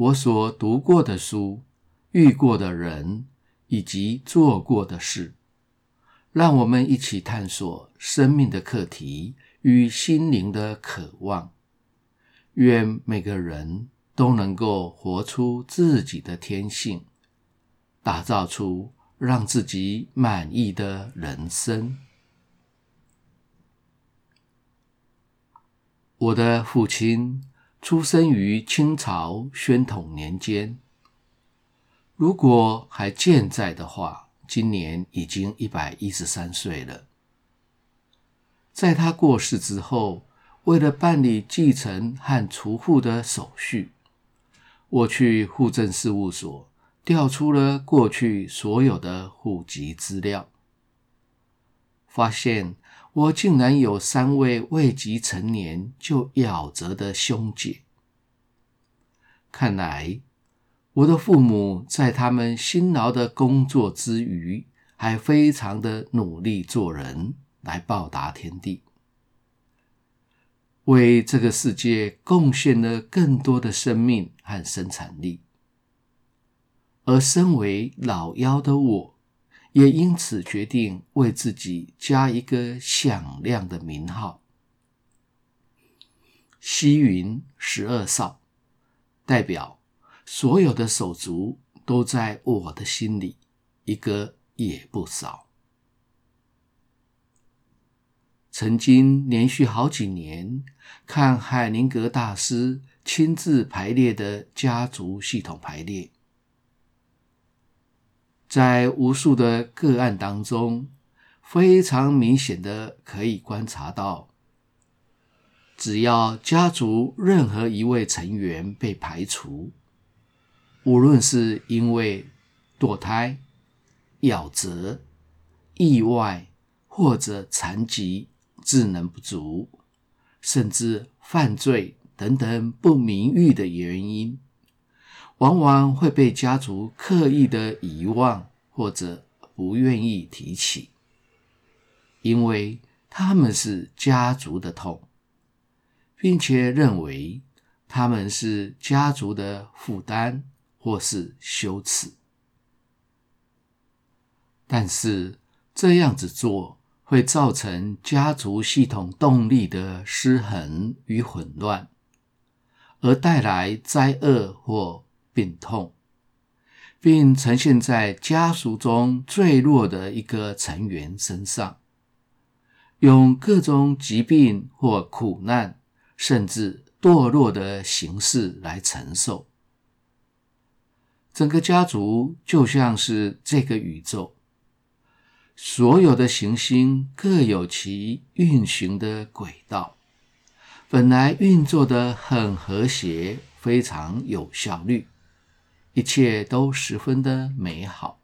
我所读过的书、遇过的人以及做过的事，让我们一起探索生命的课题与心灵的渴望。愿每个人都能够活出自己的天性，打造出让自己满意的人生。我的父亲。出生于清朝宣统年间，如果还健在的话，今年已经一百一十三岁了。在他过世之后，为了办理继承和除户的手续，我去户政事务所调出了过去所有的户籍资料，发现。我竟然有三位未及成年就夭折的兄姐。看来我的父母在他们辛劳的工作之余，还非常的努力做人，来报答天地，为这个世界贡献了更多的生命和生产力。而身为老幺的我，也因此决定为自己加一个响亮的名号——西云十二少，代表所有的手足都在我的心里，一个也不少。曾经连续好几年看海宁格大师亲自排列的家族系统排列。在无数的个案当中，非常明显的可以观察到，只要家族任何一位成员被排除，无论是因为堕胎、夭折、意外或者残疾、智能不足，甚至犯罪等等不名誉的原因。往往会被家族刻意的遗忘，或者不愿意提起，因为他们是家族的痛，并且认为他们是家族的负担或是羞耻。但是这样子做会造成家族系统动力的失衡与混乱，而带来灾厄或病痛，并呈现在家属中最弱的一个成员身上，用各种疾病或苦难，甚至堕落的形式来承受。整个家族就像是这个宇宙，所有的行星各有其运行的轨道，本来运作的很和谐，非常有效率。一切都十分的美好。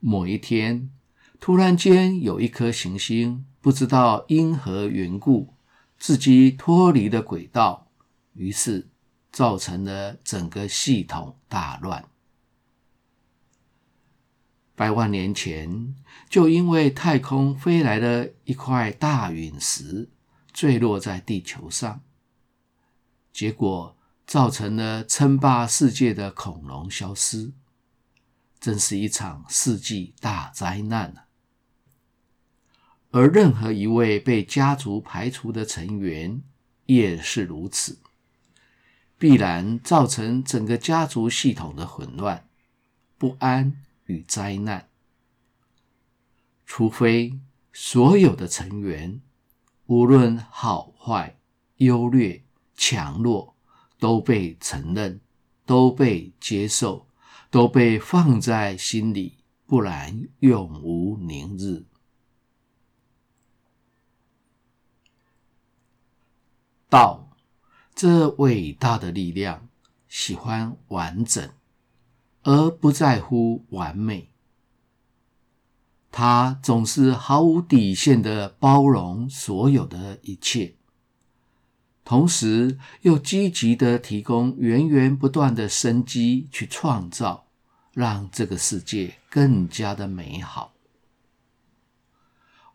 某一天，突然间有一颗行星，不知道因何缘故，自己脱离了轨道，于是造成了整个系统大乱。百万年前，就因为太空飞来了一块大陨石，坠落在地球上，结果。造成了称霸世界的恐龙消失，真是一场世纪大灾难啊！而任何一位被家族排除的成员也是如此，必然造成整个家族系统的混乱、不安与灾难。除非所有的成员，无论好坏、优劣、强弱。都被承认，都被接受，都被放在心里，不然永无宁日。道，这伟大的力量，喜欢完整，而不在乎完美。他总是毫无底线的包容所有的一切，同时又积极的提供源源不断的生机去创造，让这个世界更加的美好。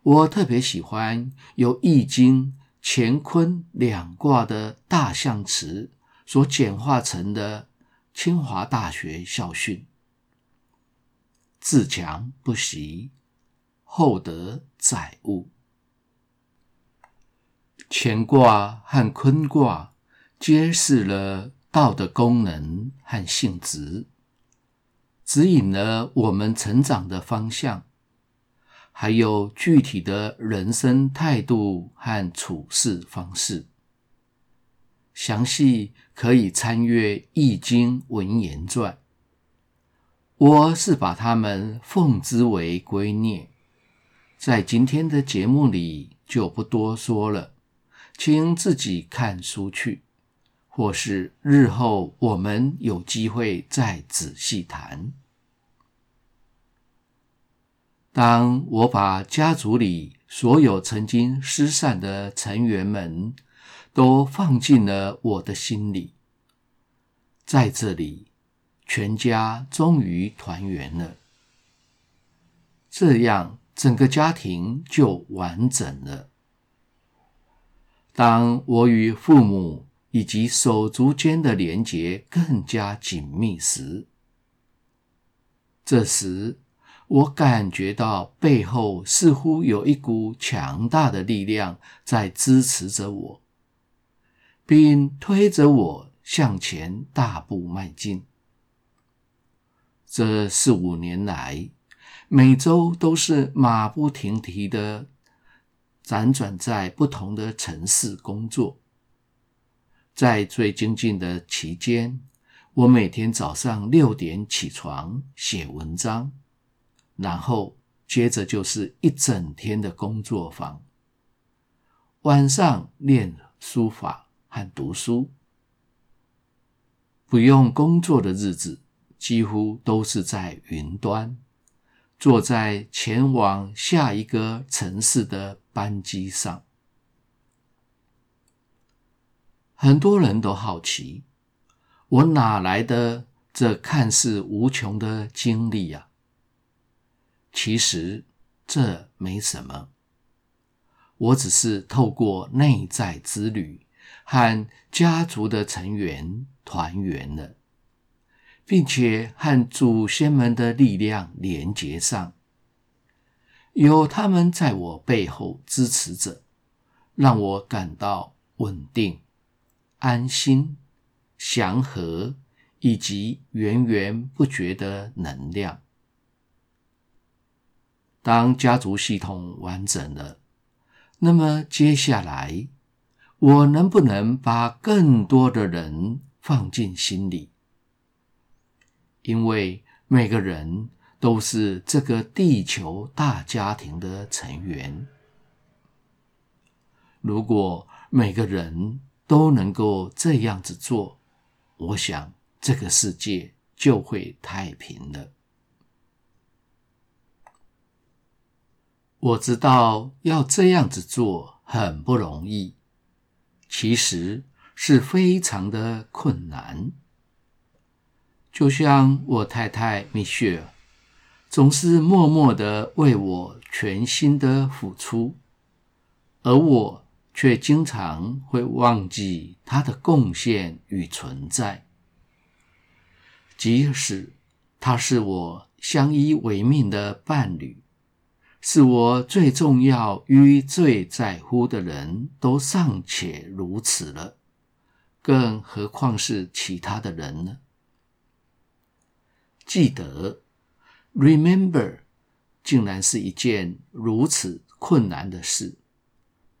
我特别喜欢由《易经》乾坤两卦的大象辞所简化成的清华大学校训：自强不息。厚德载物，乾卦和坤卦揭示了道的功能和性质，指引了我们成长的方向，还有具体的人生态度和处事方式。详细可以参阅《易经文言传》，我是把它们奉之为圭臬。在今天的节目里就不多说了，请自己看书去，或是日后我们有机会再仔细谈。当我把家族里所有曾经失散的成员们都放进了我的心里，在这里，全家终于团圆了。这样。整个家庭就完整了。当我与父母以及手足间的连结更加紧密时，这时我感觉到背后似乎有一股强大的力量在支持着我，并推着我向前大步迈进。这四五年来，每周都是马不停蹄的辗转在不同的城市工作。在最精进的期间，我每天早上六点起床写文章，然后接着就是一整天的工作坊。晚上练书法和读书。不用工作的日子，几乎都是在云端。坐在前往下一个城市的班机上，很多人都好奇，我哪来的这看似无穷的精力呀？其实这没什么，我只是透过内在之旅和家族的成员团圆了。并且和祖先们的力量连接上，有他们在我背后支持着，让我感到稳定、安心、祥和以及源源不绝的能量。当家族系统完整了，那么接下来，我能不能把更多的人放进心里？因为每个人都是这个地球大家庭的成员。如果每个人都能够这样子做，我想这个世界就会太平了。我知道要这样子做很不容易，其实是非常的困难。就像我太太米歇尔，总是默默的为我全心的付出，而我却经常会忘记他的贡献与存在。即使他是我相依为命的伴侣，是我最重要与最在乎的人，都尚且如此了，更何况是其他的人呢？记得，remember，竟然是一件如此困难的事，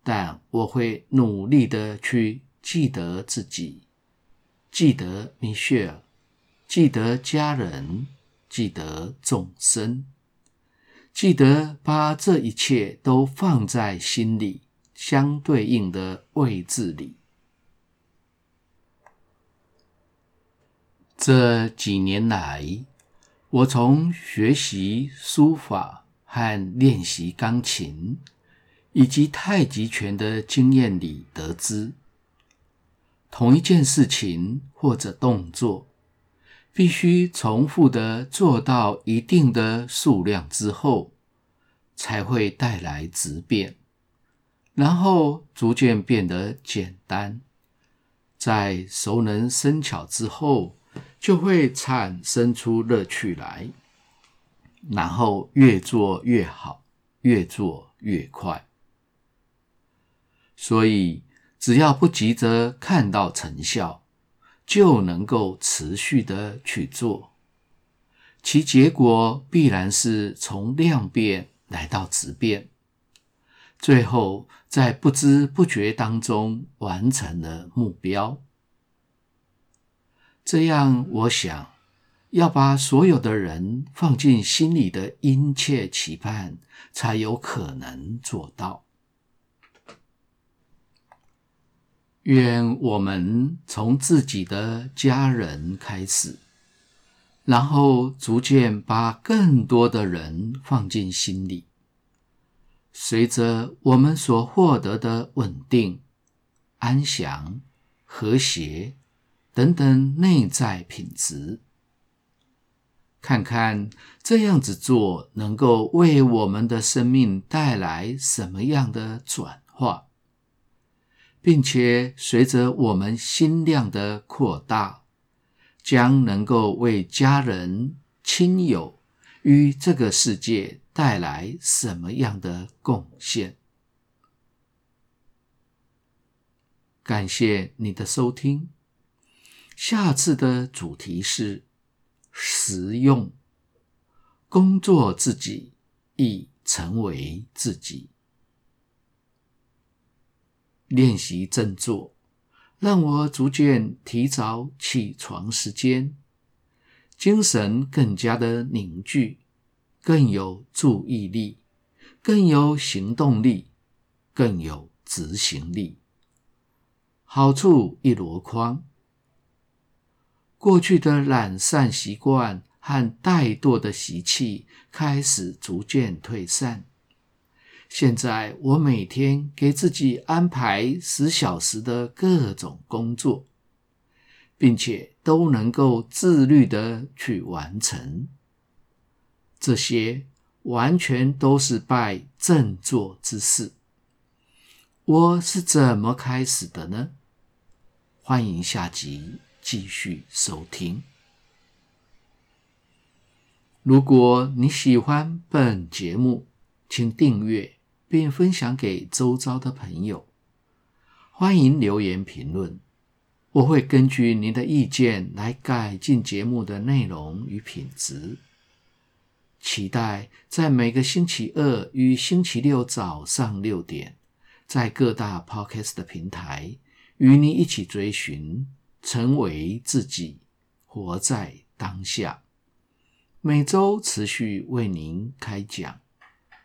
但我会努力的去记得自己，记得米歇尔，记得家人，记得众生，记得把这一切都放在心里相对应的位置里。这几年来，我从学习书法和练习钢琴以及太极拳的经验里得知，同一件事情或者动作，必须重复的做到一定的数量之后，才会带来质变，然后逐渐变得简单，在熟能生巧之后，就会产生出乐趣来，然后越做越好，越做越快。所以，只要不急着看到成效，就能够持续的去做，其结果必然是从量变来到质变，最后在不知不觉当中完成了目标。这样，我想要把所有的人放进心里的殷切期盼，才有可能做到。愿我们从自己的家人开始，然后逐渐把更多的人放进心里。随着我们所获得的稳定、安详、和谐。等等内在品质，看看这样子做能够为我们的生命带来什么样的转化，并且随着我们心量的扩大，将能够为家人、亲友与这个世界带来什么样的贡献。感谢你的收听。下次的主题是实用，工作自己亦成为自己。练习正坐，让我逐渐提早起床时间，精神更加的凝聚，更有注意力，更有行动力，更有执行力。好处一箩筐。过去的懒散习惯和怠惰的习气开始逐渐退散。现在我每天给自己安排十小时的各种工作，并且都能够自律的去完成。这些完全都是拜正坐之赐。我是怎么开始的呢？欢迎下集。继续收听。如果你喜欢本节目，请订阅并分享给周遭的朋友。欢迎留言评论，我会根据您的意见来改进节目的内容与品质。期待在每个星期二与星期六早上六点，在各大 Podcast 的平台与你一起追寻。成为自己，活在当下。每周持续为您开讲。